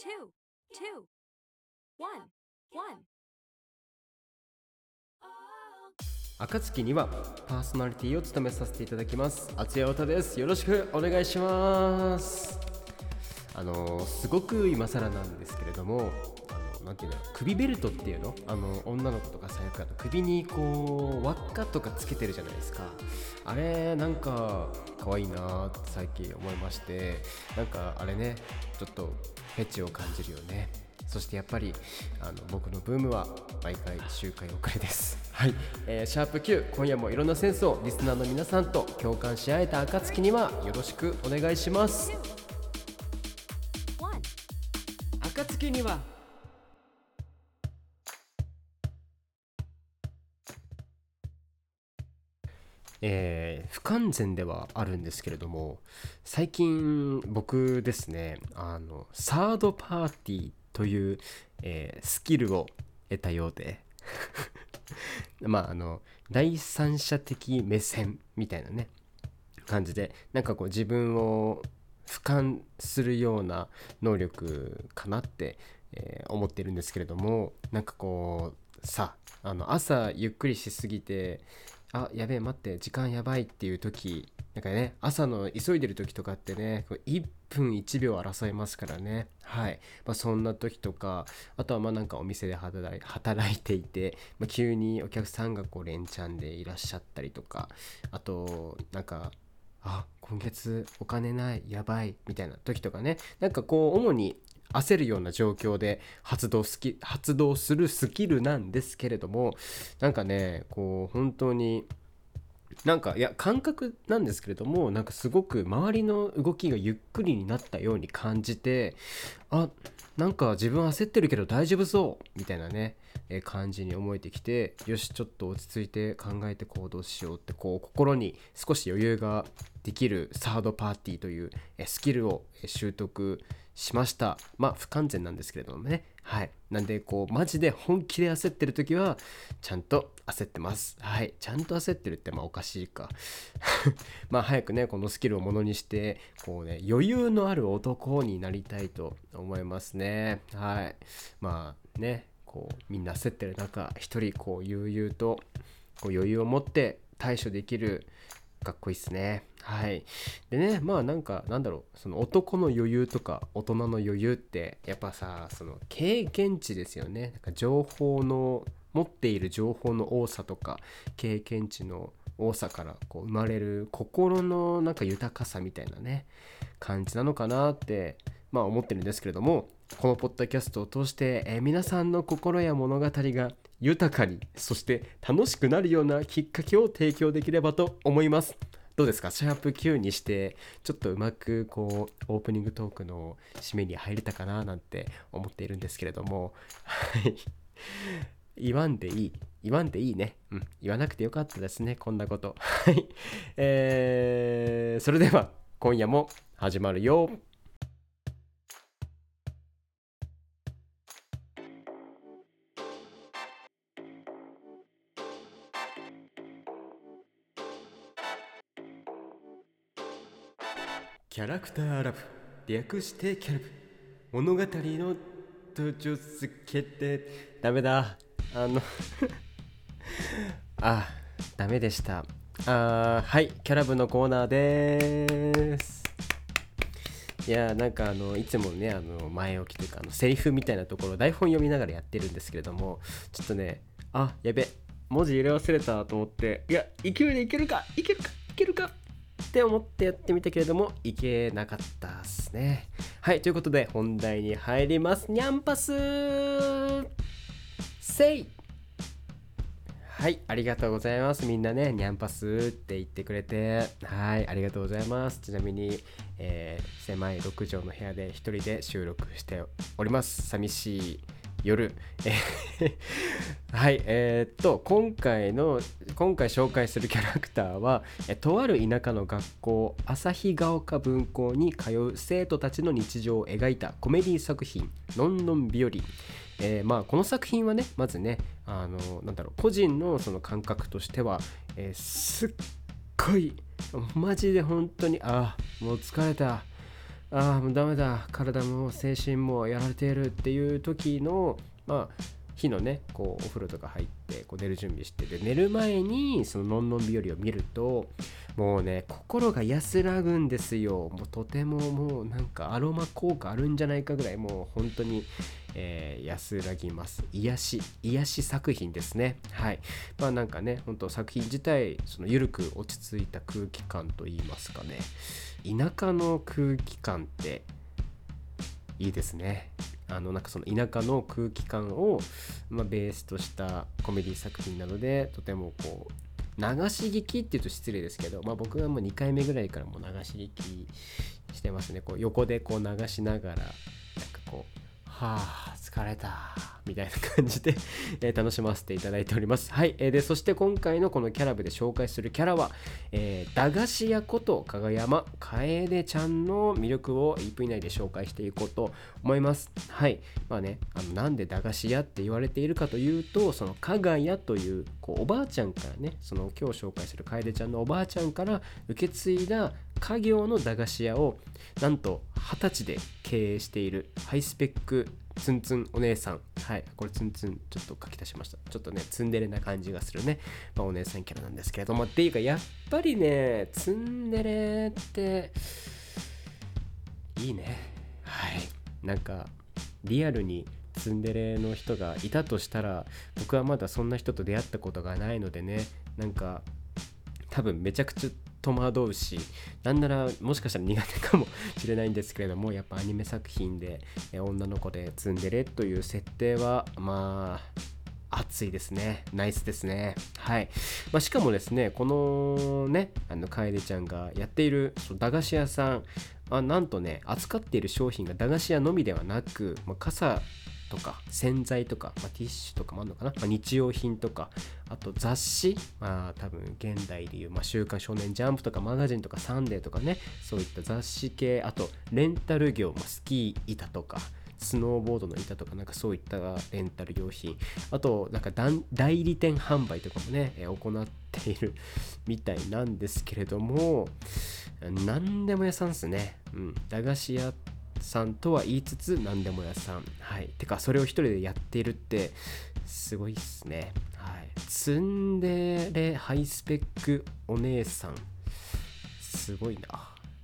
two, two, one, one. 暁にはパーソナリティを務めさせていただきます。厚谷太です。よろしくお願いします。あのすごく今更なんですけれどもなんていうの首ベルトっていうの？あの女の子とか最悪だと首にこう輪っかとかつけてるじゃないですか。あれなんか可愛いなって最近思いましてなんかあれねちょっとフェチを感じるよね。そしてやっぱりあの僕のブームは毎回周回遅れです。はい、えーシャープ Q 今夜もいろんなセンスをリスナーの皆さんと共感し合えた暁にはよろしくお願いします.暁にはえー不完全ではあるんですけれども最近僕ですねあのサードパーティーという、えースキルを得たようで まああの第三者的目線みたいなね感じでなんかこう自分を俯瞰するような能力かなって、えー思ってるんですけれどもなんかこうさあの朝ゆっくりしすぎてあやべえ待って時間やばいっていう時なんかね朝の急いでる時とかってね1分1秒争いますからね。はい、まあ、そんな時とかあとはまあなんかお店で働い働いていて、まあ、急にお客さんがこう連チャンでいらっしゃったりとかあとなんかあ今月お金ないやばいみたいな時とかね。なんかこう主に焦るような状況で発動スキ発動するスキルなんですけれどもなんかねこう本当になんかいや感覚なんですけれどもなんかすごく周りの動きがゆっくりになったように感じてあなんか自分焦ってるけど大丈夫そうみたいなね、感じに思えてきてよしちょっと落ち着いて考えて行動しようってこう心に少し余裕ができるサードパーティーというスキルを習得しました。まあ不完全なんですけれどもね。はい。なんでこうマジで本気で焦ってる時はちゃんと焦ってます。はい。ちゃんと焦ってるってまあおかしいか。まあ早くねこのスキルをものにしてこうね余裕のある男になりたいと思いますね。はい。まあねこうみんな焦ってる中一人こう悠々とこう余裕を持って対処できるかっこいいっすね。はい。でねまあなんかなんだろう。その男の余裕とか大人の余裕ってやっぱさその経験値ですよね。なんか情報の持っている情報の多さとか経験値の多さからこう生まれる心のなんか豊かさみたいなね感じなのかなってまあ思ってるんですけれどもこのポッドキャストを通して、えー皆さんの心や物語が豊かにそして楽しくなるようなきっかけを提供できればと思います。どうですか？シャープ Q にしてちょっとうまくこうオープニングトークの締めに入れたかななんて思っているんですけれども。はい。言わんでいい。言わんでいいね。うん。言わなくてよかったですね。こんなこと。はい。えー、それでは今夜も始まるよ。キャラクターラブ。略してキャラブ。物語の途中つけて。ダメだ。あの。あダメでした。あーはい。キャラブのコーナーです。いやーなんかあのいつもねあの前置きというかあのセリフみたいなところ台本読みながらやってるんですけれどもちょっとねあやべ。文字入れ忘れたと思って。いや勢いでいけるかいけるかいけるか。って思ってやってみたけれどもいけなかったっすね。はいということで本題に入ります。ニャンパス。せい。はいありがとうございます。みんなねニャンパスって言ってくれて。はいありがとうございます。ちなみに、えー狭い6畳の部屋で一人で収録しております。寂しい。夜。はいえーっと今回の今回紹介するキャラクターはえとある田舎の学校旭ヶ丘分校に通う生徒たちの日常を描いたコメディ作品「のんのん日和」えーまあこの作品はねまずねあのなんだろう個人のその感覚としては、えーすっごいマジで本当にあもう疲れた。ああもうダメだ。体も精神もやられているっていう時のまあ日のねこうお風呂とか入ってこう寝る準備してで寝る前にそののんのん日和を見るともうね心が安らぐんですよ。もうとてももうなんかアロマ効果あるんじゃないかぐらいもう本当に、えー安らぎます。癒し癒し作品ですね。はい。まあなんかね本当作品自体その緩く落ち着いた空気感といいますかね。田舎の空気感っていいですね。あのなんかその田舎の空気感を、まあ、ベースとしたコメディ作品なのでとてもこう流し聞きっていうと失礼ですけど、まあ、僕はもう2回目ぐらいからもう流し聞きしてますね。こう横でこう流しながらなんかこう「はあ疲れた」みたいな感じで、え楽しませていただいております。はい、えでそして今回のこのキャラ部で紹介するキャラは、えー駄菓子屋こと加賀山楓ちゃんの魅力を1分以内で紹介していこうと思います。はい。まあねあのなんで駄菓子屋って言われているかというとその加賀屋というこうおばあちゃんからねその今日紹介する楓ちゃんのおばあちゃんから受け継いだ家業の駄菓子屋をなんと二十歳で経営しているハイスペックツンツンお姉さん。はい。これツンツンちょっと書き足しました。ちょっとねツンデレな感じがするね、まあ、お姉さんキャラなんですけれども。っていうかやっぱりねツンデレっていいね。はい。なんかリアルにツンデレの人がいたとしたら僕はまだそんな人と出会ったことがないのでね。なんか多分めちゃくちゃ戸惑うしなんならもしかしたら苦手かもしれないんですけれども やっぱアニメ作品で女の子でツンデレという設定はまあ熱いですね。ナイスですね。はい、まあ、しかもですねこのねあの楓ちゃんがやっている駄菓子屋さんあなんとね扱っている商品が駄菓子屋のみではなく、まあ、傘とか洗剤とか、まあ、ティッシュとかもあるのかな、まあ、日用品とかあと雑誌まあ多分現代でいう、まあ、週刊少年ジャンプとかマガジンとかサンデーとかねそういった雑誌系あとレンタル業、まあ、スキー板とかスノーボードの板とかなんかそういったレンタル用品あとなんか代理店販売とかもね、行っているみたいなんですけれども何でも屋さんですね、うん、駄菓子屋さんとは言いつつ何でも屋さん。はい。てかそれを一人でやっているってすごいっすね。はい。ツンデレハイスペックお姉さん。すごいな。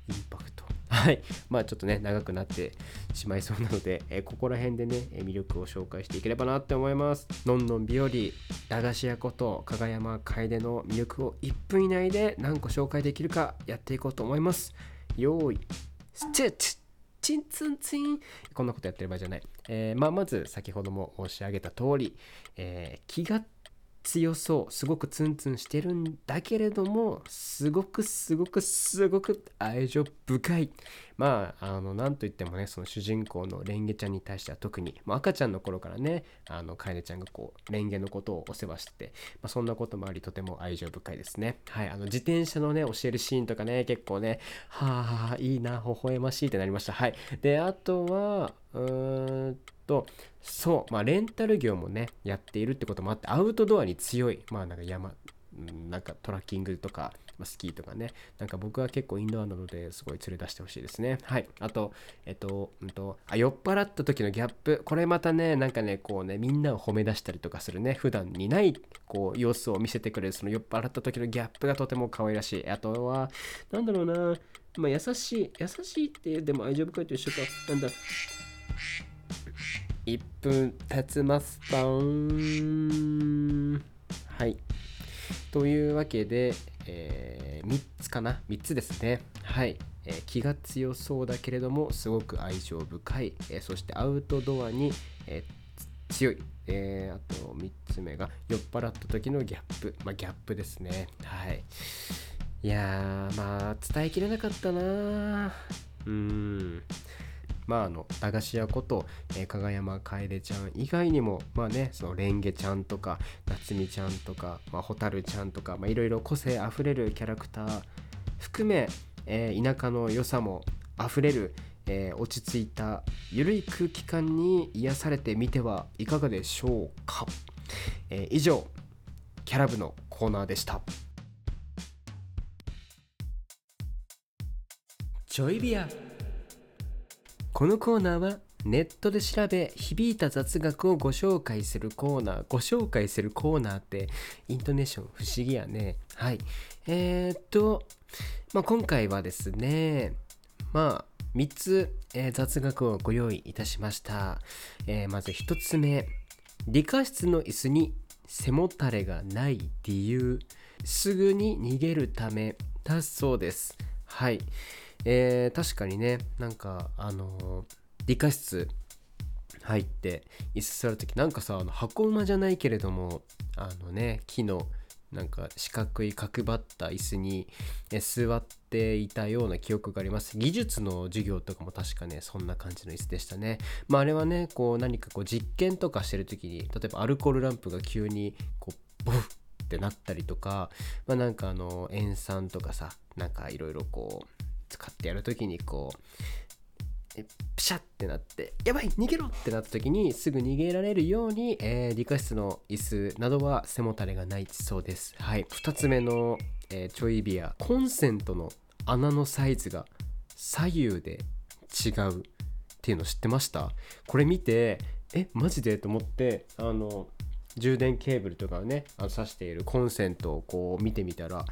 インパクト。はい。まあちょっとね長くなってしまいそうなので、えここら辺でねえ魅力を紹介していければなって思います。のんのん日和駄菓子屋こと加賀山楓の魅力を1分以内で何個紹介できるかやっていこうと思います。よーいステッチチンツンツン。こんなことやってる場合じゃない、えーまあ、まず先ほども申し上げた通り、えー気が強そうすごくツンツンしてるんだけれどもすごくすごくすごく愛情深い。まああのなんといってもねその主人公のレンゲちゃんに対しては特に、まあ、赤ちゃんの頃からねあの楓ちゃんがこうレンゲのことをお世話してて、まあ、そんなこともありとても愛情深いですね。はいあの自転車のね教えるシーンとかね結構ねはあいいな微笑ましいってなりました。はい。であとはうーんとそう、まあ、レンタル業もねやっているってこともあってアウトドアに強いまあなんか山うんなんかトラッキングとか、まあスキーとかねなんか僕は結構インドアなのですごい連れ出してほしいですね。はい。あとえっと,、うん、とあ酔っ払った時のギャップ。これまたねなんかねこうねみんなを褒め出したりとかするね。普段にないこう様子を見せてくれるその酔っ払った時のギャップがとても可愛らしい。あとはなんだろうな。まあ優しい優しいってでも愛情深いと一緒かなんだ。1分経つますパン。はい。というわけで、え3つかな。3つですね。はい、えー気が強そうだけれどもすごく愛情深い、えーそしてアウトドアに、えー強い、えあと3つ目が酔っ払った時のギャップ。まあギャップですね。はい。いやーまあ伝えきれなかったなうーん。まああの駄菓子屋こと、えー、加賀山楓ちゃん以外にもまあねそのレンゲちゃんとか夏美ちゃんとか、まあ、蛍ちゃんとかいろいろ個性あふれるキャラクター含め、えー田舎の良さもあふれる、えー落ち着いたゆるい空気感に癒されてみてはいかがでしょうか、えー以上キャラ部のコーナーでした。ちょいビア。このコーナーはネットで調べ響いた雑学をご紹介するコーナーご紹介するコーナーってイントネーション不思議やね。はい。えー、っと、まあ、今回はですねまあ3つ、えー、雑学をご用意いたしました、えーまず1つ目理科室の椅子に背もたれがない理由。すぐに逃げるためだそうです。はい。えー確かにねなんかあのー理科室入って椅子座る時なんかさあの箱馬じゃないけれどもあのね木のなんか四角い角張った椅子に座っていたような記憶があります。技術の授業とかも確かねそんな感じの椅子でしたね。まああれはねこう何かこう実験とかしてる時に例えばアルコールランプが急にこうボフってなったりとかまあなんかあの塩酸とかさなんかいろいろこう使ってやる時にこうえプシャってなってやばい逃げろってなった時にすぐ逃げられるように、えー理科室の椅子などは背もたれがないそうです。はい。2つ目の、えーちょいビアコンセントの穴のサイズが左右で違うっていうの知ってました？これ見てえマジでと思ってあの充電ケーブルとかをねあの挿しているコンセントをこう見てみたら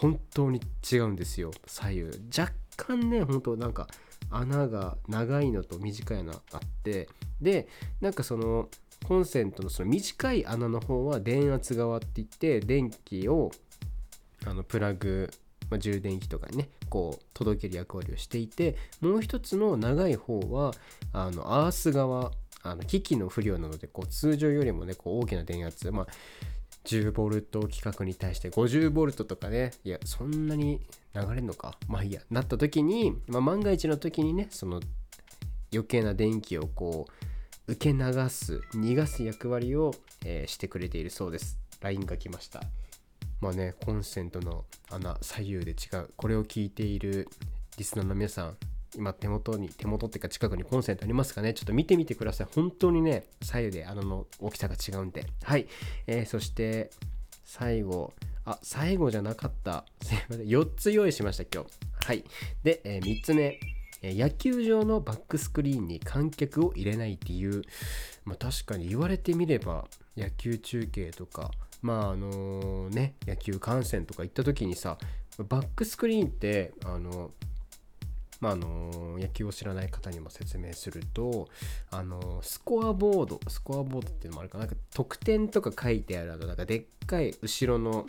本当に違うんですよ左右。若干ね本当なんか穴が長いのと短いのあってでなんかそのコンセントのその短い穴の方は電圧側って言って電気をあのプラグ、まあ、充電器とかにねこう届ける役割をしていてもう一つの長い方はあのアース側あの機器の不良なのでこう通常よりもねこう大きな電圧まあ10ボルト規格に対して50ボルトとかねいやそんなに流れるのか。まあいいや。なった時に、まあ、万が一の時にねその余計な電気をこう受け流す逃がす役割を、えーしてくれているそうです。LINE が来ました。まあねコンセントの穴左右で違う。これを聞いているリスナーの皆さん今手元に手元っていうか近くにコンセントありますかね？ちょっと見てみてください。本当にね左右で穴の大きさが違うんで。はい、えーそして最後。あ最後じゃなかった。すいません。4つ用意しました今日。はい。で、え3つ目。野球場のバックスクリーンに観客を入れない理由、まあ、確かに言われてみれば野球中継とかまああのね野球観戦とか行った時にさバックスクリーンってあのまああの野球を知らない方にも説明するとあのスコアボードスコアボードっていうのもあるかななんか得点とか書いてあるあのなんかでっかい後ろの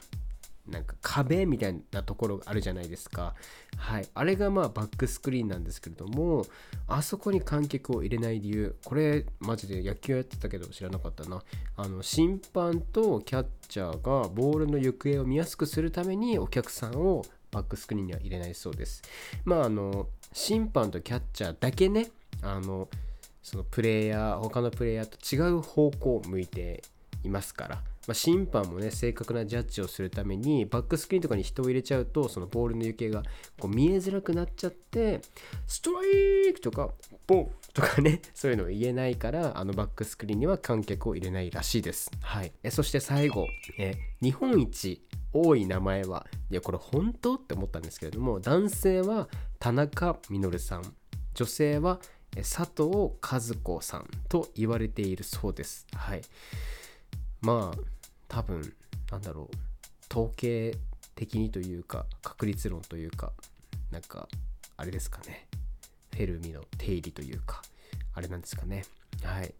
なんか壁みたいなところがあるじゃないですか。はい。あれがまあバックスクリーンなんですけれども、あそこに観客を入れない理由、これマジで野球やってたけど知らなかったな。あの、審判とキャッチャーがボールの行方を見やすくするためにお客さんをバックスクリーンには入れないそうです。まああの、審判とキャッチャーだけね、あの、そのプレイヤー、他のプレイヤーと違う方向を向いていますから、まあ、審判もね正確なジャッジをするためにバックスクリーンとかに人を入れちゃうとそのボールの行方がこう見えづらくなっちゃってストライクとかボンとかね そういうのを言えないからあのバックスクリーンには観客を入れないらしいです。はい、えそして最後え日本一多い名前はいやこれ本当？って思ったんですけれども男性は田中稔さん。女性はえ佐藤和子さんと言われているそうです。はい。まあ多分なんだろう。統計的にというか確率論というかなんかあれですかね。フェルミの定理というかあれなんですかね。はい。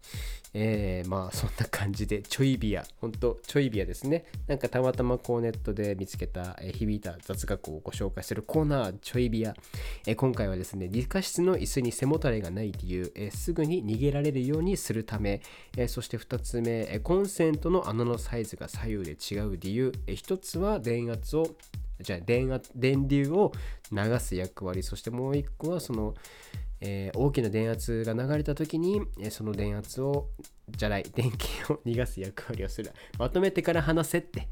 えー、まあそんな感じでちょいビアほんとちょいビアですね。なんかたまたまこうネットで見つけた、えー響いた雑学をご紹介するコーナーちょいビア、えー今回はですね理科室の椅子に背もたれがない理由、えーすぐに逃げられるようにするため、えーそして2つ目、えーコンセントの穴のサイズが左右で違う理由、え1つは電圧をじゃあ電圧電流を流す役割。そしてもう一個はその、えー大きな電圧が流れた時に、えその電圧をじゃない 電気を逃がす役割をする。まとめてから話せって。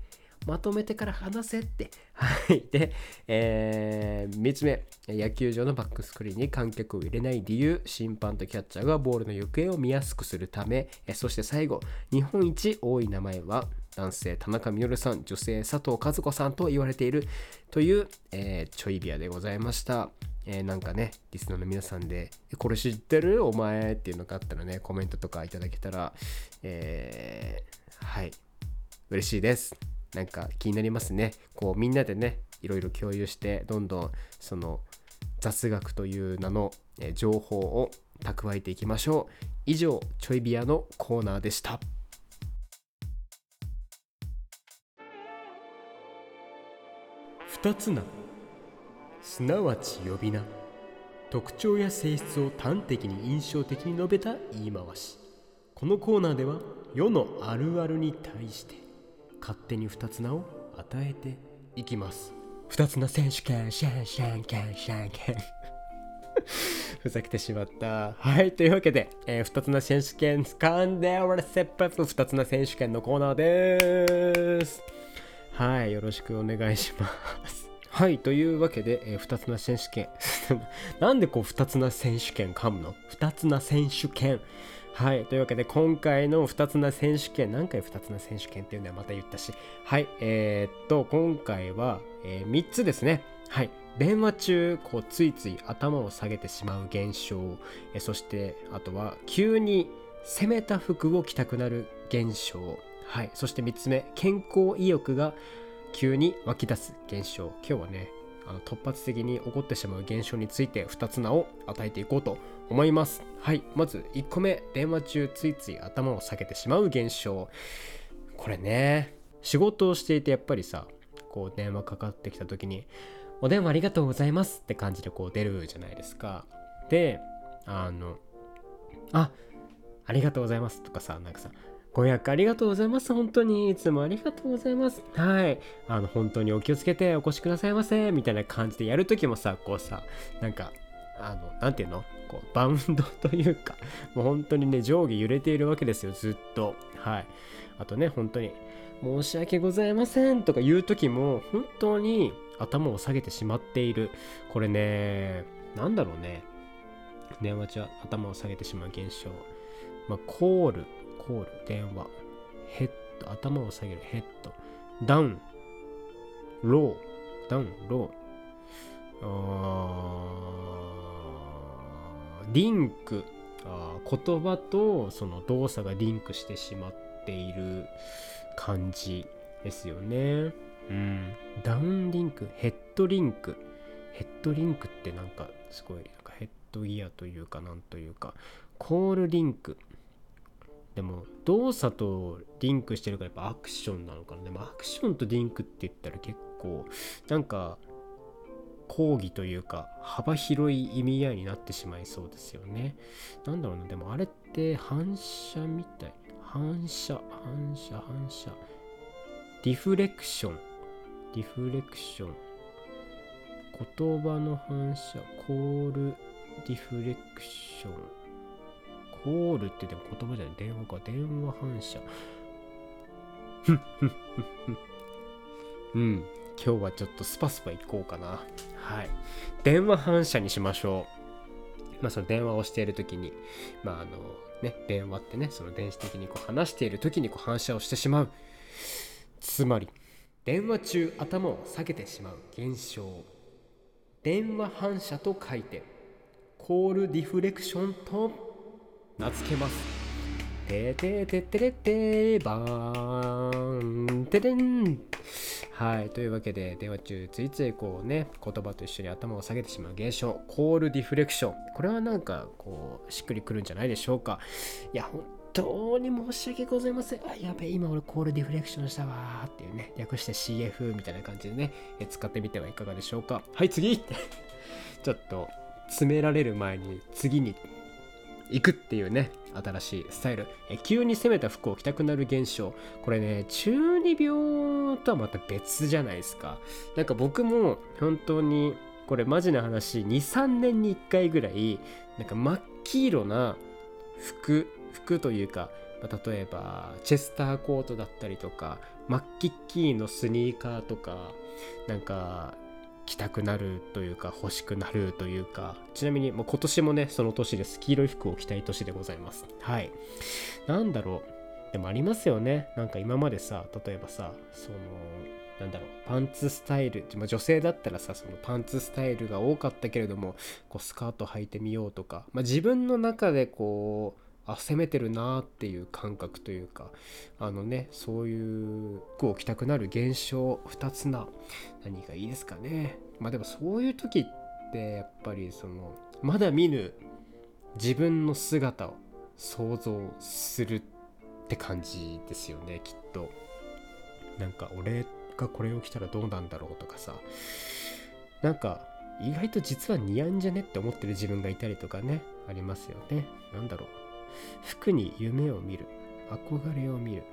まとめてから話せって。はい。で、え3つ目。野球場のバックスクリーンに観客を入れない理由。審判とキャッチャーがボールの行方を見やすくするため、そして最後。日本一多い名前は男性田中稔さん。女性佐藤和子さんと言われているという、えーちょいビアでございました、えーなんかねリスナーの皆さんでこれ知ってる？お前っていうのがあったらねコメントとかいただけたらえーはい。嬉しいです。なんか気になりますね。こうみんなでねいろいろ共有してどんどんその雑学という名のえ情報を蓄えていきましょう。以上ちょいビアのコーナーでした。二つ名すなわち呼び名特徴や性質を端的に印象的に述べた言い回しこのコーナーでは世のあるあるに対して勝手に二つ名を与えていきます二つ名選手権シャンシャンキャンシャンキャンふざけてしまった。はい。というわけで、えー、二つな選手権、掴んでおらせっぱつ二つな選手権のコーナーです。はい。よろしくお願いします。はい。というわけで、えー、二つな選手権。なんでこう、二つな選手権噛むの？二つな選手権。はい。というわけで、今回の二つな選手権、何回二つな選手権っていうのはまた言ったし、はい。えー、っと、今回は、えー、3つですね。はい。電話中こうついつい頭を下げてしまう現象えそしてあとは急に攻めた服を着たくなる現象はいそして3つ目健康意欲が急に湧き出す現象。今日はねあの突発的に起こってしまう現象について2つ名を与えていこうと思います。はいまず1個目電話中ついつい頭を下げてしまう現象。これね仕事をしていてやっぱりさこう電話かかってきた時にお電話ありがとうございますって感じでこう出るじゃないですか。で、あの、あ、ありがとうございますとかさ、なんかさ、ご予約ありがとうございます。本当にいつもありがとうございます。はい。あの、本当にお気をつけてお越しくださいませ。みたいな感じでやるときもさ、こうさ、なんか、あの、なんていうの？こう、バウンドというか、もう本当にね、上下揺れているわけですよ、ずっと。はい。あとね、本当に、申し訳ございませんとか言うときも、本当に頭を下げてしまっている。これね、なんだろうね。電話中頭を下げてしまう現象。まあ、 call、call、電話、 head、頭を下げる。 head、down、low、down、low、あー。リンク、あ言葉とその動作がリンクしてしまっている感じですよね。うん。ダウンリンク、ヘッドリンク。ヘッドリンクってなんかすごいなんかヘッドギアというかなんというか、コールリンク。でも動作とリンクしてるからやっぱアクションなのかな。でもアクションとリンクって言ったら結構なんか講義というか幅広い意味合いになってしまいそうですよね。なんだろうな、でもあれって反射みたい。反射、反射、反射。リフレクション。リフレクション。言葉の反射。コール、リフレクション。コールってでも言葉じゃない。電話か。電話反射。ふんふんふんふん。うん。今日はちょっとスパスパ行こうかな。はい。電話反射にしましょう。まあその電話をしているときに、まああのね、電話ってね、その電子的にこう話しているときにこう反射をしてしまう。つまり、電話中頭を下げてしまう現象。電話反射と書いて、コールディフレクションと名付けます。ててててれてばーんてれん。はいというわけで電話中ついついこうね言葉と一緒に頭を下げてしまう現象コールディフレクション。これはなんかこうしっくりくるんじゃないでしょうか。いや本当に申し訳ございません。あやべえ今俺コールディフレクションしたわー。っていうね略して CF みたいな感じでね使ってみてはいかがでしょうか。はい次。ちょっと詰められる前に次に行くっていうね新しいスタイル。え急に攻めた服を着たくなる現象。これね中二病とはまた別じゃないですか。なんか僕も本当にこれマジな話23年に1回ぐらいなんか真っ黄色な服服というか、例えばチェスターコートだったりとか真っ黄っきーのスニーカーとかなんか着たくなるというか欲しくなるというかちなみにもう今年もねその年です。黄色い服を着たい年でございます。はい。なんだろう。でもありますよね。なんか今までさ例えばさそのなんだろう。パンツスタイル、まあ、女性だったらさそのパンツスタイルが多かったけれどもこうスカート履いてみようとか、まあ、自分の中でこうあ攻めてるなっていう感覚というかあのねそういう服を着たくなる現象2つな何がいいですかね。まあでもそういう時ってやっぱりそのまだ見ぬ自分の姿を想像するって感じですよねきっと。なんか俺がこれを着たらどうなんだろうとかさ。なんか意外と実は似合うんじゃねって思ってる自分がいたりとかねありますよね。なんだろう。服に夢を見る。憧れを見る。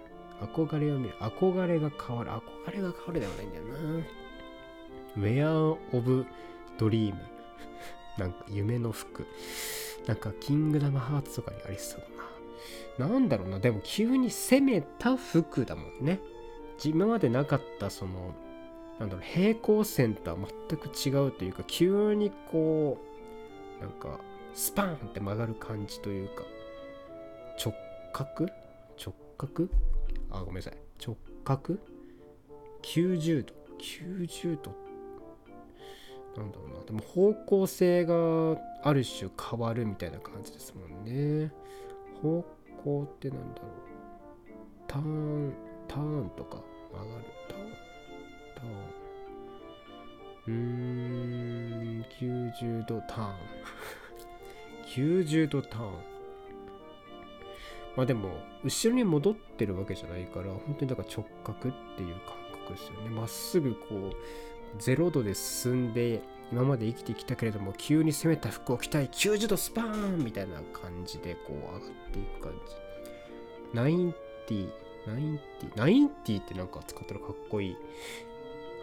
憧れを見る。憧れが変わる。憧れが変わるではないんだよな。Where of Dream なんか夢の服。なんかキングダムハーツとかにありそうだな。なんだろうな。でも急に攻めた服だもんね。今までなかったそのなんだろう平行線とは全く違うというか急にこうなんかスパーンって曲がる感じというか。直角？直角？あ、ごめんなさい。直角 ?90 度。90度。なんだろうな。でも方向性がある種変わるみたいな感じですもんね。方向ってなんだろう。ターン、ターンとか曲がる。ターン、ターン。うーん、90度ターン。90度ターン。まあでも後ろに戻ってるわけじゃないから本当にだから直角っていう感覚ですよね。まっすぐこう0度で進んで今まで生きてきたけれども急に攻めた服を着たい90度スパーンみたいな感じでこう上がっていく感じ。90 90 90ってなんか使ったらかっこいい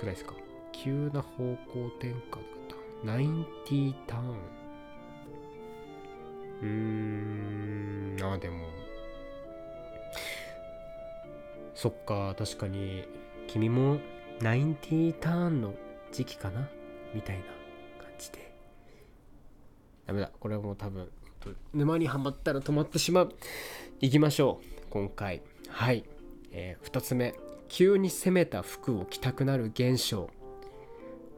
くらいですか？急な方向転換とか90ターン。うーんあでもそっか、確かに、君も90ターンの時期かな？みたいな感じで。ダメだ。これはもう多分、沼にはまったら止まってしまう。行きましょう。今回。はい。えー、2つ目。急に攻めた服を着たくなる現象。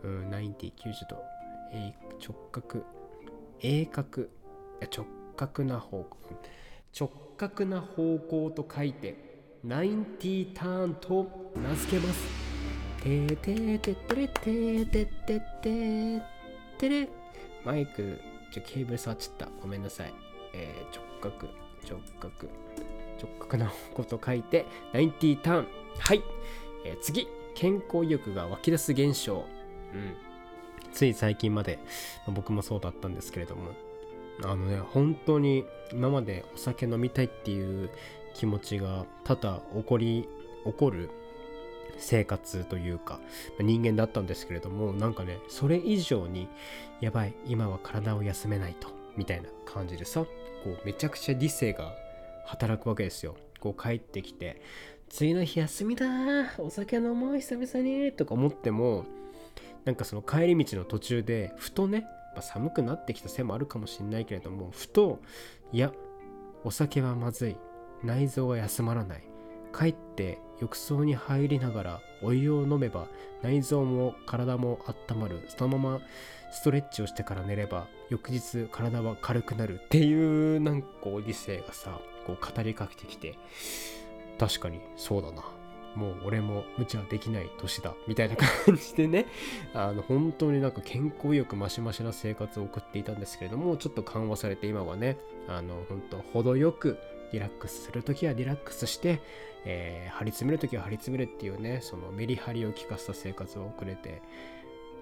うん、90、90度。えー、直角。鋭角。直角な方向。直角な方向と書いて90ターンと名付けます。ててててれてててててれマイク、ちょ、ケーブル触っちゃった。ごめんなさい。えー、直角、直角、直角なこと書いて、90ターン。はい。えー、次、健康意欲が湧き出す現象。うん。つい最近まで、僕もそうだったんですけれども、あのね、本当に今までお酒飲みたいっていう気持ちが多々起こり起こる生活というか人間だったんですけれどもなんかねそれ以上にやばい今は体を休めないとみたいな感じでさこうめちゃくちゃ理性が働くわけですよ。こう帰ってきて次の日休みだお酒飲もう久々にとか思ってもなんかその帰り道の途中でふとね、まあ、寒くなってきたせいもあるかもしれないけれどもふといやお酒はまずい。内臓が休まらない。帰って浴槽に入りながらお湯を飲めば内臓も体も温まる。そのままストレッチをしてから寝れば翌日体は軽くなる。っていうなんかこう理性がさこう語りかけてきて確かにそうだな。もう俺も無茶できない年だ。みたいな感じでね。あの本当になんか健康よくマシマシな生活を送っていたんですけれどもちょっと緩和されて今はねあの本当程よくリラックスするときはリラックスして、えー、張り詰めるときは張り詰めるっていうね、そのメリハリを効かせた生活を送れて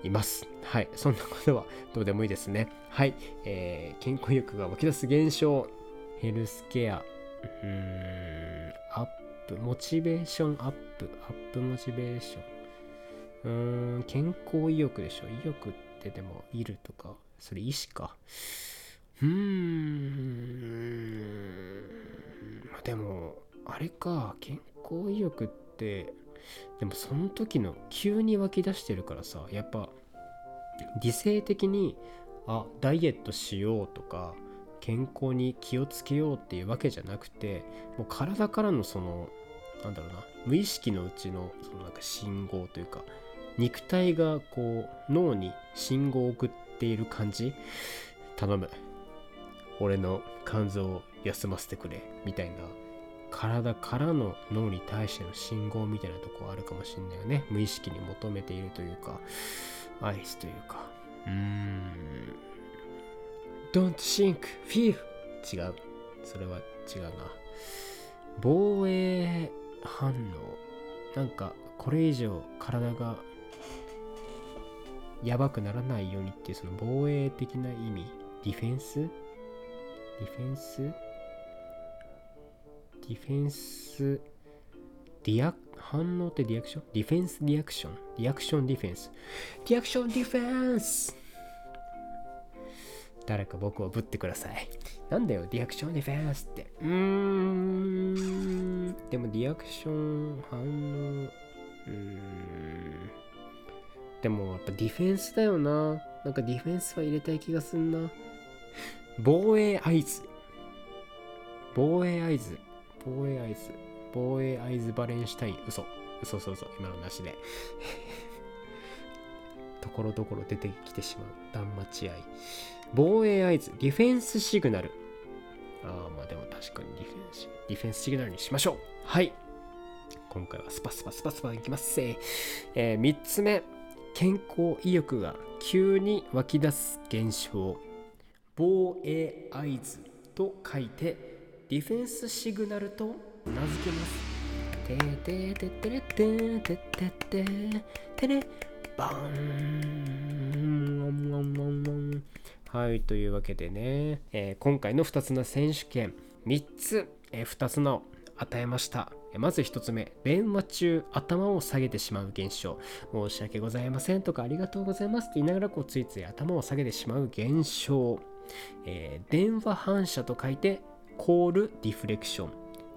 います。はい。そんなことはどうでもいいですね。はい。えー、健康欲が湧き出す現象、ヘルスケア、うーん、アップ、モチベーションアップ、アップモチベーション。うーん、健康意欲でしょ。意欲ってでも、いるとか、それ意志か。うーん。でも、あれか、健康意欲って、でもその時の急に湧き出してるからさ、やっぱ、理性的に、あ、ダイエットしようとか、健康に気をつけようっていうわけじゃなくて、もう体からのその、なんだろうな無意識のうちのそのなんか信号というか肉体がこう脳に信号を送っている感じ？頼む俺の肝臓を休ませてくれみたいな体からの脳に対しての信号みたいなとこあるかもしんないよね。無意識に求めているというか合図というか。うーん。Don't think, feel 違う。それは違うな。防衛反応。なんかこれ以上体がやばくならないようにっていうその防衛的な意味。ディフェンス？ディフェンス？ディフェンス？ディア反応ってディアクション？ディフェンスディアクション？ディアクションディフェンスディアクションディフェンス誰か僕をぶってください。なんだよ、リアクションディフェンスって。うーん。でも、リアクション反応。うーん。でも、やっぱディフェンスだよな。なんかディフェンスは入れたい気がすんな。防衛合図。防衛合図。防衛合図。防衛合図バレンシュタイン。嘘。嘘嘘嘘。今のなしで。ところどころ出てきてしまう。断末合い。防衛合図、ディフェンスシグナル。ああ、まあでも確かにディフェンス、ディフェンスシグナルにしましょう。はい。今回はスパスパスパスパいきます。えー、3つ目、健康意欲が急に湧き出す現象。防衛合図と書いて、ディフェンスシグナルと名付けます。ててててれてててててれバンはい、というわけでね、えー今回の2つの選手権、3つ、え2つの与えました。まず1つ目、電話中、頭を下げてしまう現象。申し訳ございませんとか、ありがとうございますと言いながら、こうついつい頭を下げてしまう現象。えー電話反射と書いて、コールディフレクション。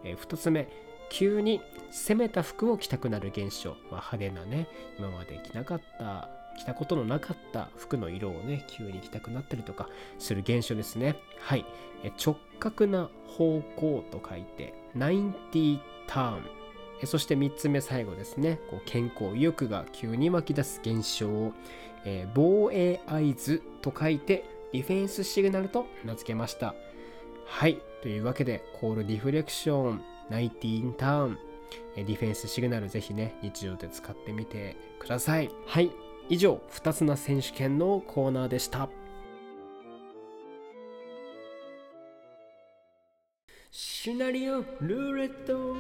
え2つ目、急に攻めた服を着たくなる現象。まあ、派手なね、今まで着なかった着たことのなかった服の色をね急に着たくなったりとかする現象ですね。はい。え直角な方向と書いて90ターン。そして3つ目最後ですね。こう健康意欲が急に湧き出す現象えー防衛合図と書いてディフェンスシグナルと名付けました。はい。というわけでコールディフレクション19ターン。ディフェンスシグナルぜひね日常で使ってみてください。はい。以上2つの選手権のコーナーでした。シナリオルーレット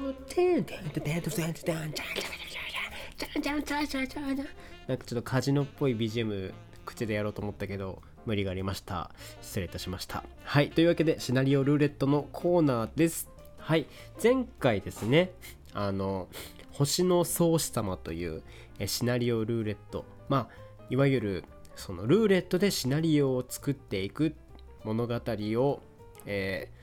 なんかちょっとカジノっぽい BGM 口でやろうと思ったけど無理がありました。失礼いたしました。はい。というわけでシナリオルーレットのコーナーです。はい。前回ですねあの星の創始様というえシナリオルーレット。まあいわゆるそのルーレットでシナリオを作っていく物語を、えー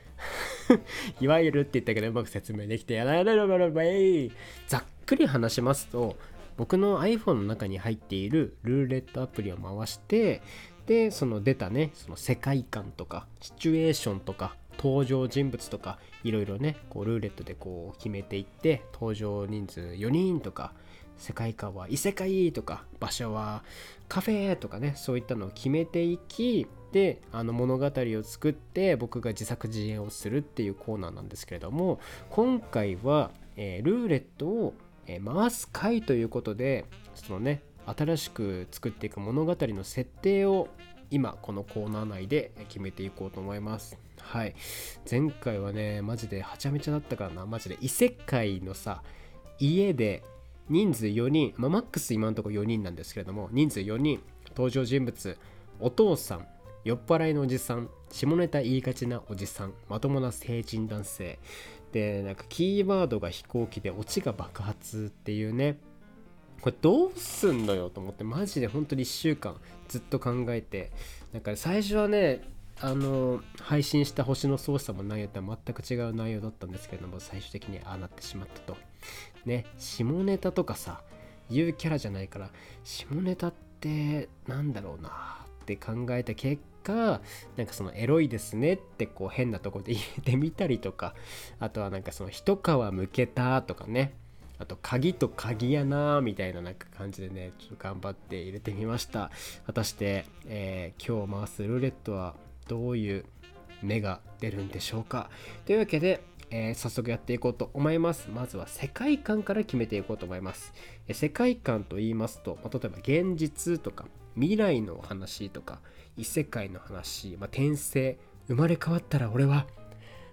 いわゆるって言ったけどうまく説明できてやられるばらばい。ざっくり話しますと僕の iPhone の中に入っているルーレットアプリを回してでその出たねその世界観とかシチュエーションとか登場人物とかいろいろねこうルーレットでこう決めていって登場人数4人とか世界観は異世界とか場所はカフェとかねそういったのを決めていきであの物語を作って僕が自作自演をするっていうコーナーなんですけれども今回は、えールーレットを、え回す回ということでそのね新しく作っていく物語の設定を今このコーナー内で決めていこうと思います。はい。前回はねマジではちゃめちゃだったからな。マジで異世界のさ家で人数4人、まあ、マックス今のところ4人なんですけれども人数4人登場人物お父さん酔っ払いのおじさん下ネタ言いがちなおじさんまともな成人男性。でなんかキーワードが飛行機でオチが爆発っていうね。これどうすんのよと思ってマジで本当に1週間ずっと考えてなんか最初はねあの配信した星の操作も内容とは全く違う内容だったんですけれども最終的にああなってしまったと。ね下ネタとかさ言うキャラじゃないから下ネタってなんだろうなって考えた結果なんかそのエロいですねってこう変なとこで入れてみたりとかあとはなんかその一皮むけたとかねあと鍵と鍵やなみたいななんか感じでねちょっと頑張って入れてみました。果たして、えー今日回すルーレットはどういう目が出るんでしょうか。というわけで、えー早速やっていこうと思います。まずは世界観から決めていこうと思います。え世界観と言いますと、まあ例えば現実とか未来の話とか異世界の話、まあ、転生生まれ変わったら俺は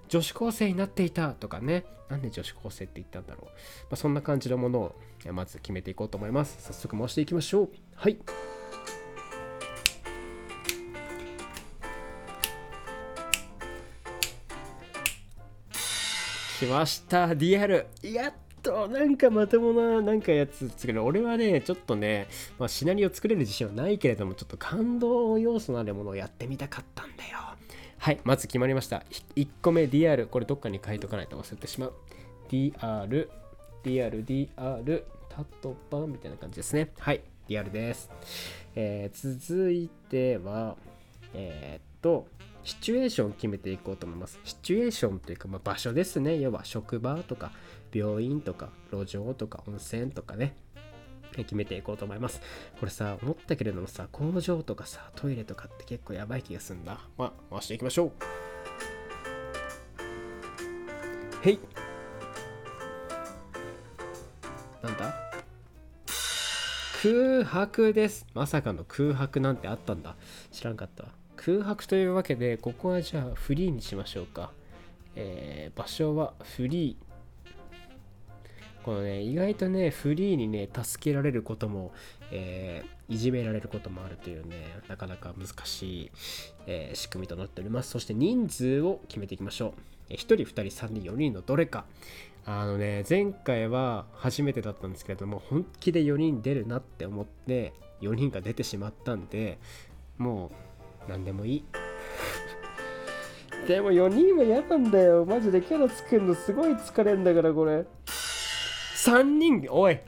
女子高生になっていたとかね。なんで女子高生って言ったんだろう、まあ、そんな感じのものをまず決めていこうと思います。早速回していきましょう。はい。来ました。リアル。やっとなんかまともななんかやつ作る。俺はねちょっとね、まあ、シナリオ作れる自信はないけれどもちょっと感動要素のあるものをやってみたかったんだよ。はいまず決まりました1個目 DR これどっかに書いとかないと忘れてしまう DR DR DR タトバみたいな感じですねはい DR です、えー続いてはえーっとシチュエーションを決めていこうと思います。シチュエーションというか、まあ、場所ですね。要は職場とか病院とか路上とか温泉とかね。決めていこうと思います。これさ、思ったけれどもさ、工場とかさ、トイレとかって結構やばい気がするんだ。まあ、回していきましょう。へい。なんだ？空白です。まさかの空白なんてあったんだ。知らんかったわ。空白というわけで、ここはじゃあフリーにしましょうか。えー場所はフリー。このね、意外とね、フリーにね、助けられることも、えーいじめられることもあるというね、なかなか難しい、えー仕組みとなっております。そして人数を決めていきましょう。1人、2人、3人、4人のどれか。あのね、前回は初めてだったんですけれども、本気で4人出るなって思って、4人が出てしまったんで、もう、何でもいい。でも4人は嫌なんだよ。マジでキャラ作るのすごい疲れんだから、これ。3人おい !1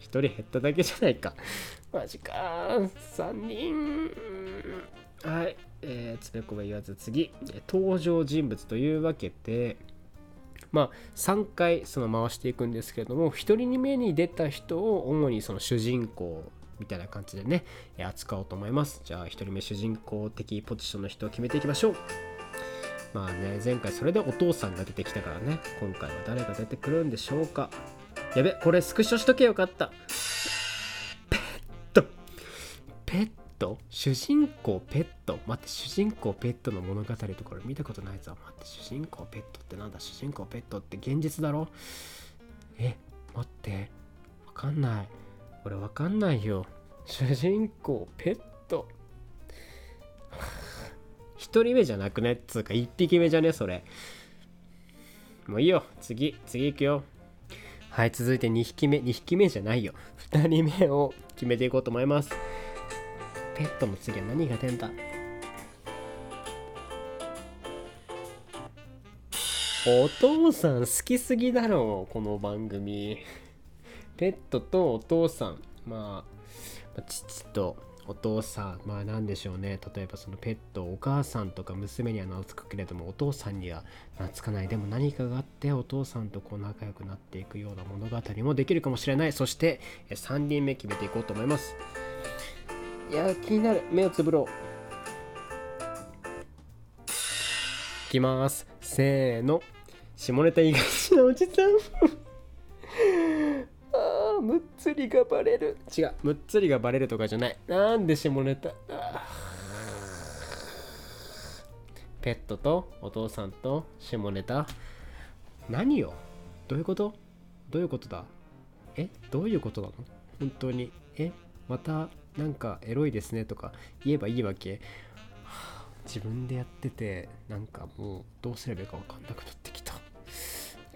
人減っただけじゃないか。マジか3人。はい。えー、つべこべ言わず次。えー登場人物というわけで、まあ、3回その回していくんですけれども1人目に出た人を主にその主人公みたいな感じでねえー扱おうと思いますじゃあ1人目主人公的ポジションの人を決めていきましょうまあね前回それでお父さんが出てきたからね今回は誰が出てくるんでしょうかやべこれスクショしとけよかった。ペット。ペット？主人公ペット？待って主人公ペットの物語とこれ見たことないぞ。待って主人公ペットってなんだ？主人公ペットって現実だろ？え待って。わかんない。俺わかんないよ。主人公ペット。一人目じゃなくね？っつうか一匹目じゃね？それ。もういいよ。次次行くよ。はい続いて2匹目。2匹目じゃないよ。2人目を決めていこうと思います。ペットの次は何が出んだ？お父さん好きすぎだろうこの番組。ペットとお父さん。まあ父とお父さんまあ何でしょうね。例えばそのペットお母さんとか娘には懐くけれどもお父さんには懐かない。でも何かがあってお父さんとこう仲良くなっていくような物語もできるかもしれない。そして3人目決めていこうと思います。いや気になる。目をつぶろう。いきます。せーの。下ネタ以外のおじさん。むっつりがバレる。違うむっつりがバレるとかじゃない。なんで下ネタ。ペットとお父さんと下ネタ。何よ？どういうこと？どういうことだ？え？どういうことなの？本当に。え？またなんかエロいですねとか言えばいいわけ？自分でやっててなんかもうどうすればいいか分かんなくなってきた。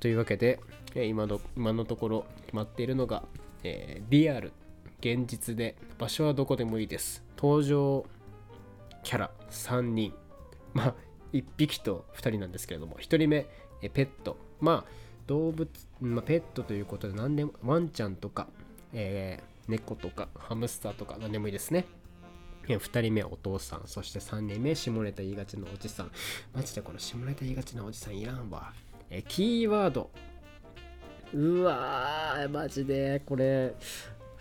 というわけで、え今の今のところ決まっているのが、えーリアル現実で場所はどこでもいいです。登場キャラ3人。まあ1匹と2人なんですけれども1人目えペット。まあ動物、まあ、ペットということで何でもワンちゃんとか、えー猫とかハムスターとか何でもいいですね。2人目お父さん。そして3人目下ネタ言いがちなおじさん。マジでこの下ネタ言いがちなおじさんいらんわ。えキーワード。うわーマジで。これ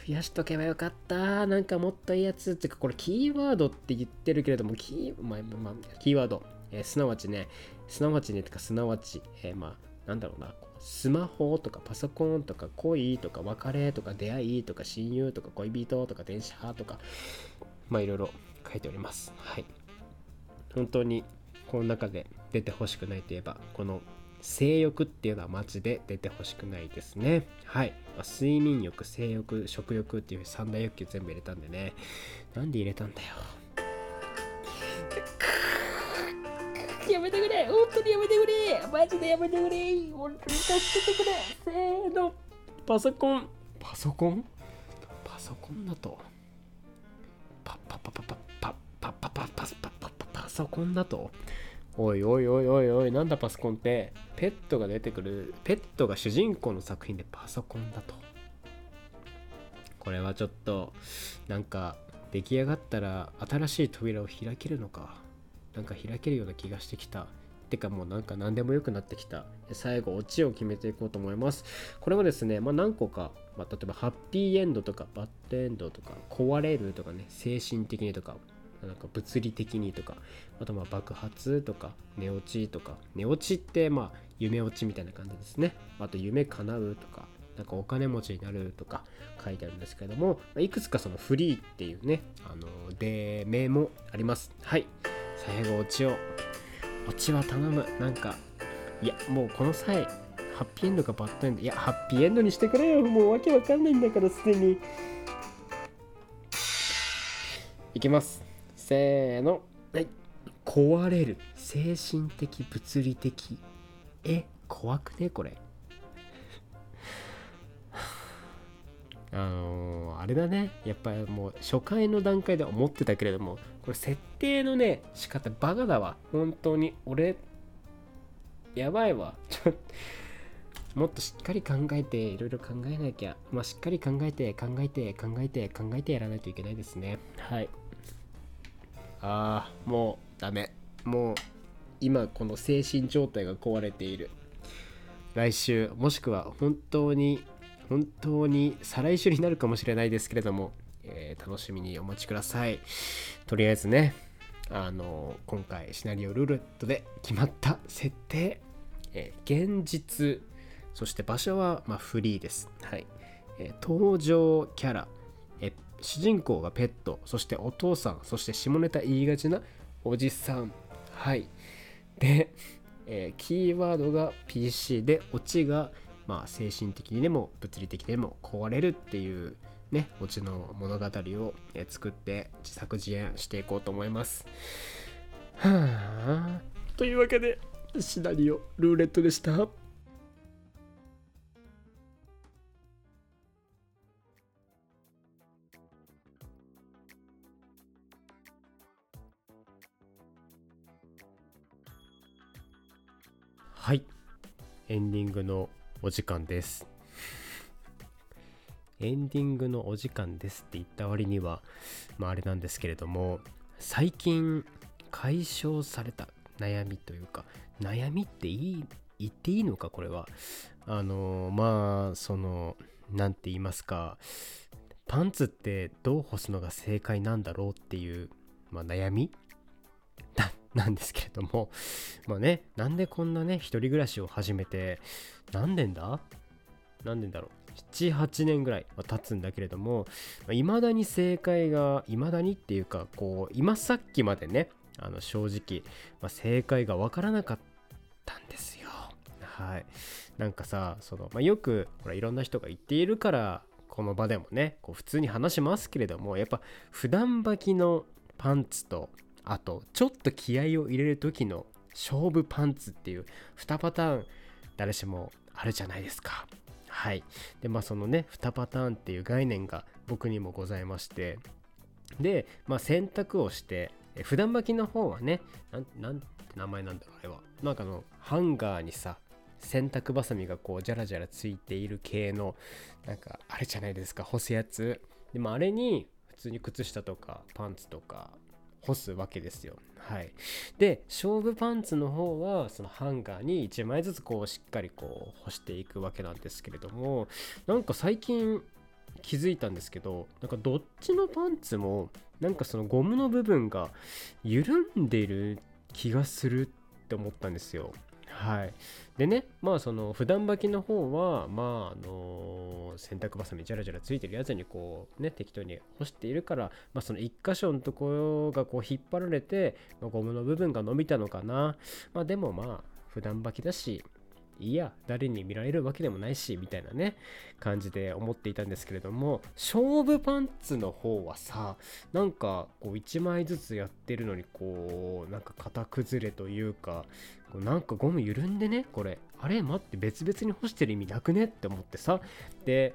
増やしとけばよかった。なんかもっといいやつ。ってかこれキーワードって言ってるけれどもキー,、まあまあ、キーワード、えーすなわちね。すなわちねとかすなわち、えーまあなんだろうな。スマホとかパソコンとか恋とか別れとか出会いとか親友とか恋人とか電車とかまあいろいろ書いております。はい。本当にこの中で出てほしくないといえばこの性欲っていうのはマジで出てほしくないですね。はい、まあ睡眠欲性欲食欲っていう三大欲求全部入れたんでね。なんで入れたんだよ。やめてくれ。本当にやめてくれ。マジでやめてくれ。本当に助けてくれ。せーの。パソコン。パソコン？パソコンだと。パッパッパッパッパッパッパッパッパッパッパッパッパッパパソコンだとおいおいおいおいおいなんだパソコンって。ペットが出てくる。ペットが主人公の作品でパソコンだと。これはちょっとなんか出来上がったら新しい扉を開けるのか。なんか開けるような気がしてきた。てかもうなんか何でもよくなってきた。最後オチを決めていこうと思います。これはですね、まあ、何個か、まあ、例えばハッピーエンドとかバッドエンドとか壊れるとかね精神的にとかなんか物理的にとかあとまあ爆発とか寝落ちとか寝落ちってまあ夢落ちみたいな感じですね。あと夢叶うとかなんかお金持ちになるとか書いてあるんですけどもいくつかそのフリーっていうねあので名もあります。はい。最後オチを。オチは頼む。なんかいやもうこの際ハッピーエンドかバッドエンド。いやハッピーエンドにしてくれよ。もうわけわかんないんだからすでに。いきます。せーの。はい。壊れる。精神的物理的。え怖くね？これ。あのーあれだね。やっぱりもう初回の段階では思ってたけれどもこれ設定のね仕方バカだわ。本当に。俺やばいわ。ちょっともっとしっかり考えていろいろ考えなきゃ。まあしっかり考えて考えて考えて考えてやらないといけないですね。はい。ああもうダメ。もう今この精神状態が壊れている。来週もしくは本当に本当に再来週になるかもしれないですけれども、えー楽しみにお待ちください。とりあえずねあの今回シナリオルーレットで決まった設定、えー現実そして場所は、ま、フリーです。はい、えー登場キャラ、えー主人公がペットそしてお父さんそして下ネタ言いがちなおじさん。はい。で、えーキーワードが PC でオチが、まあ、精神的にでも物理的でも壊れるっていうねオチの物語を、作って自作自演していこうと思います。はあ。というわけでシナリオルーレットでした。エンディングのお時間です。エンディングのお時間ですって言った割にはまああれなんですけれども最近解消された悩みというか悩みっていい言っていいのかこれは。あのまあその何て言いますかパンツってどう干すのが正解なんだろうっていう、まあ、悩み なんですけれどもまあねなんでこんなね一人暮らしを始めて何年だ？何年だろう？78年ぐらいは経つんだけれどもいまだに正解がいまだにっていうかこう今さっきまでねあの正直、まあ、正解がわからなかったんですよ。はい。なんかさその、まあ、よくほらいろんな人が言っているからこの場でもねこう普通に話しますけれどもやっぱ普段履きのパンツとあとちょっと気合を入れる時の勝負パンツっていう2パターン誰しもあるじゃないですか。はい。でまあそのね2パターンっていう概念が僕にもございまして。でまあ選択をしてえ普段履きの方はねなんなんて名前なんだろうあれは。なんかのハンガーにさ洗濯バサミがこうジャラジャラついている系のなんかあれじゃないですか干すやつ。でもあれに普通に靴下とかパンツとか干すわけですよ。はい、で勝負パンツの方はそのハンガーに1枚ずつこうしっかりこう干していくわけなんですけれどもなんか最近気づいたんですけどなんかどっちのパンツもなんかそのゴムの部分が緩んでいる気がするって思ったんですよ。はい。でね、まあその普段履きの方は、まああの洗濯バサミジャラジャラついてるやつにこうね、適当に干しているから、まあその一箇所のところがこう引っ張られて、まあ、ゴムの部分が伸びたのかな。まあでもまあ普段履きだし、いや誰に見られるわけでもないしみたいなね感じで思っていたんですけれども勝負パンツの方はさなんかこう1枚ずつやってるのにこうなんか型崩れというかこうなんかゴム緩んでねこれあれ待って別々に干してる意味なくね？って思ってさで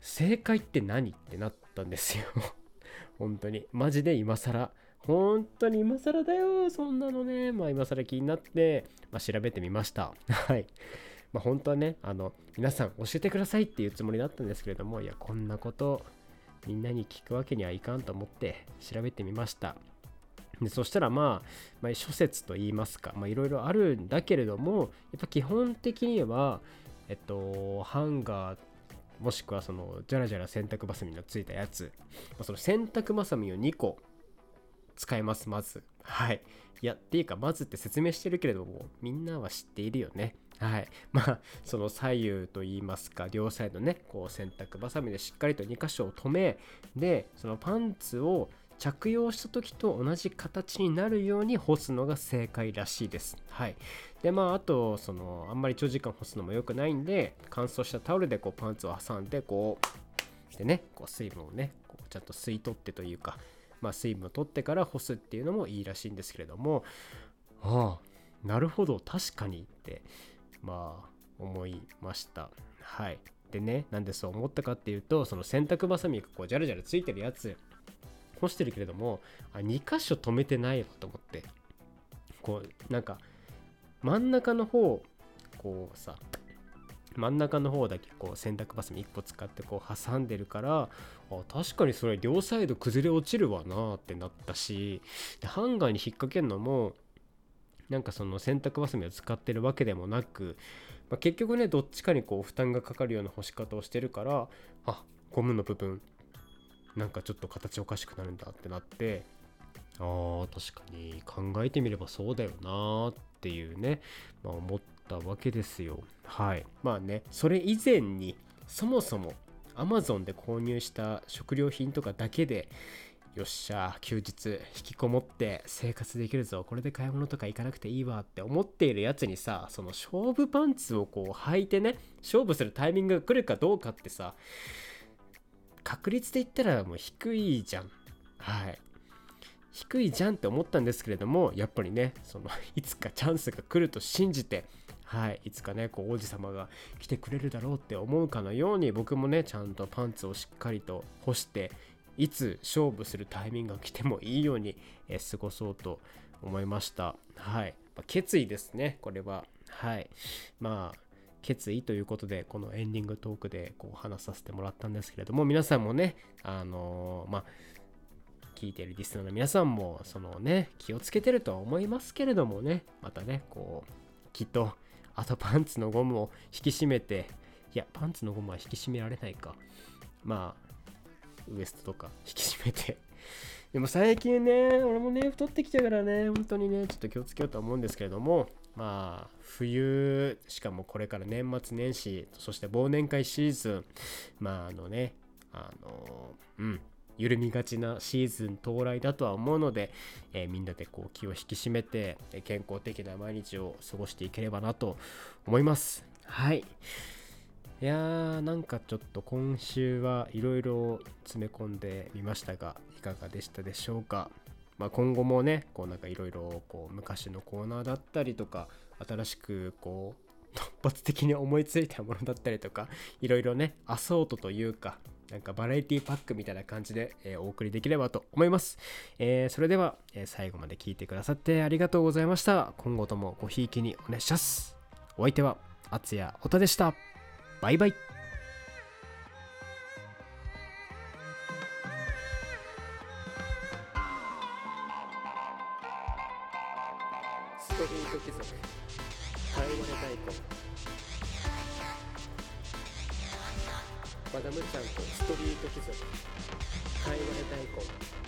正解って何？ってなったんですよ。本当に。マジで今更本当に今更だよ、そんなのね。まあ今更気になって、まあ、調べてみました。はい。まあ本当はね、あの、皆さん教えてくださいっていうつもりだったんですけれども、いや、こんなことみんなに聞くわけにはいかんと思って調べてみました。でそしたらまあ、まあ、諸説と言いますか、まあいろいろあるんだけれども、やっぱ基本的には、えっと、ハンガーもしくはそのジャラジャラ洗濯バサミのついたやつ、まあ、その洗濯バサミを2個使えます、まず。はい。いや、っていうか、まずって説明してるけれども、みんなは知っているよね。はい。まあ、その左右といいますか、両サイドね、こう洗濯バサミでしっかりと2箇所を止め、で、そのパンツを着用した時と同じ形になるように干すのが正解らしいです。はい。で、まあ、あと、その、あんまり長時間干すのも良くないんで、乾燥したタオルでこうパンツを挟んで、こう、でね、こう水分をね、こうちゃんと吸い取ってというか、まあ、水分を取ってから干すっていうのもいいらしいんですけれども。ああ。なるほど。確かにってまあ思いました。はい。でねなんでそう思ったかっていうとその洗濯ばさみがこうジャルジャルついてるやつ干してるけれどもあ2箇所止めてないわと思って。こうなんか真ん中の方こうさ真ん中の方だけこう洗濯バサミ1個使ってこう挟んでるからあ確かにそれ両サイド崩れ落ちるわなってなったしでハンガーに引っ掛けるのもなんかその洗濯バサミを使ってるわけでもなく、まあ、結局ねどっちかにこう負担がかかるような干し方をしてるからあゴムの部分なんかちょっと形おかしくなるんだってなってあー確かに考えてみればそうだよなっていうね、まあ、思ってたわけですよ。はい。まあねそれ以前にそもそも Amazon で購入した食料品とかだけでよっしゃ休日引きこもって生活できるぞこれで買い物とか行かなくていいわって思っているやつにさその勝負パンツをこう履いてね勝負するタイミングが来るかどうかってさ確率で言ったらもう低いじゃん。はい。低いじゃんって思ったんですけれどもやっぱりねそのいつかチャンスが来ると信じてはい、いつかねこう王子様が来てくれるだろうって思うかのように僕もねちゃんとパンツをしっかりと干していつ勝負するタイミングが来てもいいように、え過ごそうと思いました。はい、まあ、決意ですねこれは。はいまあ決意ということでこのエンディングトークでこう話させてもらったんですけれども皆さんもねあのー、まあ聞いてるリスナーの皆さんもそのね気をつけてるとは思いますけれどもねまたねこうきっとあとパンツのゴムを引き締めていやパンツのゴムは引き締められないか。まあウエストとか引き締めて。でも最近ね俺もね太ってきたからね本当にねちょっと気をつけようと思うんですけれどもまあ冬しかもこれから年末年始そして忘年会シーズンまああのねあのうん。緩みがちなシーズン到来だとは思うので、えー、みんなでこう気を引き締めて健康的な毎日を過ごしていければなと思います。はい。いやーなんかちょっと今週はいろいろ詰め込んでみましたがいかがでしたでしょうか？まあ、今後もねこうなんかいろいろ昔のコーナーだったりとか新しくこう 突発的に思いついたものだったりとかいろいろねアソートというかなんかバラエティパックみたいな感じで、えー、お送りできればと思います。えー、それでは、えー、最後まで聞いてくださってありがとうございました。今後ともごひいきにお願いします。お相手は、あつやおたでした。バイバイ。マダムちゃんとストリート貴族かいわれ大根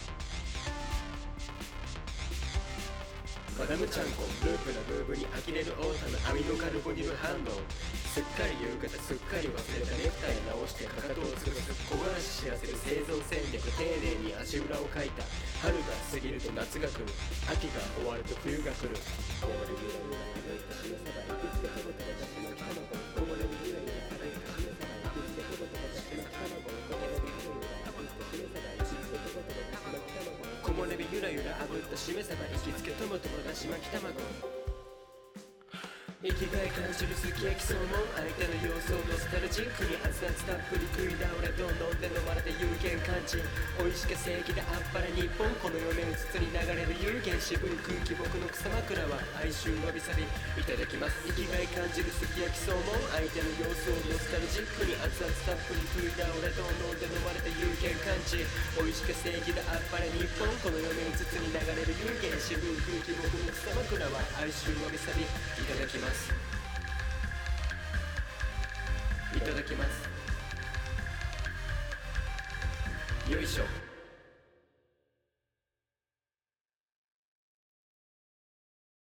マダムちゃんこ。ループなムーブに呆れるオータのアミノカルボニル反応すっかり夕方すっかり忘れたネクタイ直してかかとをつるす木枯らし知らせる生存戦略丁寧に足裏をかいた春が過ぎると夏が来る秋が終わると冬が来るしめ鯖行きつけともともだし巻き卵生きがい感じるすき焼きそのも相手の様子をノスタルジックに熱々たっぷり食い倒れどんどんで飲まれて有限感知美味しか正義であっぱれ日本この世面うつつに流れる有限渋い空気僕の草枕は哀愁わびさびいただきます生きがい感じるすき焼きそのも相手の様子をノスタルジックに熱々たっぷり食い倒れどんどんで飲まれて有限感知美味しか正義であっぱれ日本この世面うつつに流れる有限渋い空気僕の草枕は哀愁わびさびいただきますます。いただきます。よいしょ。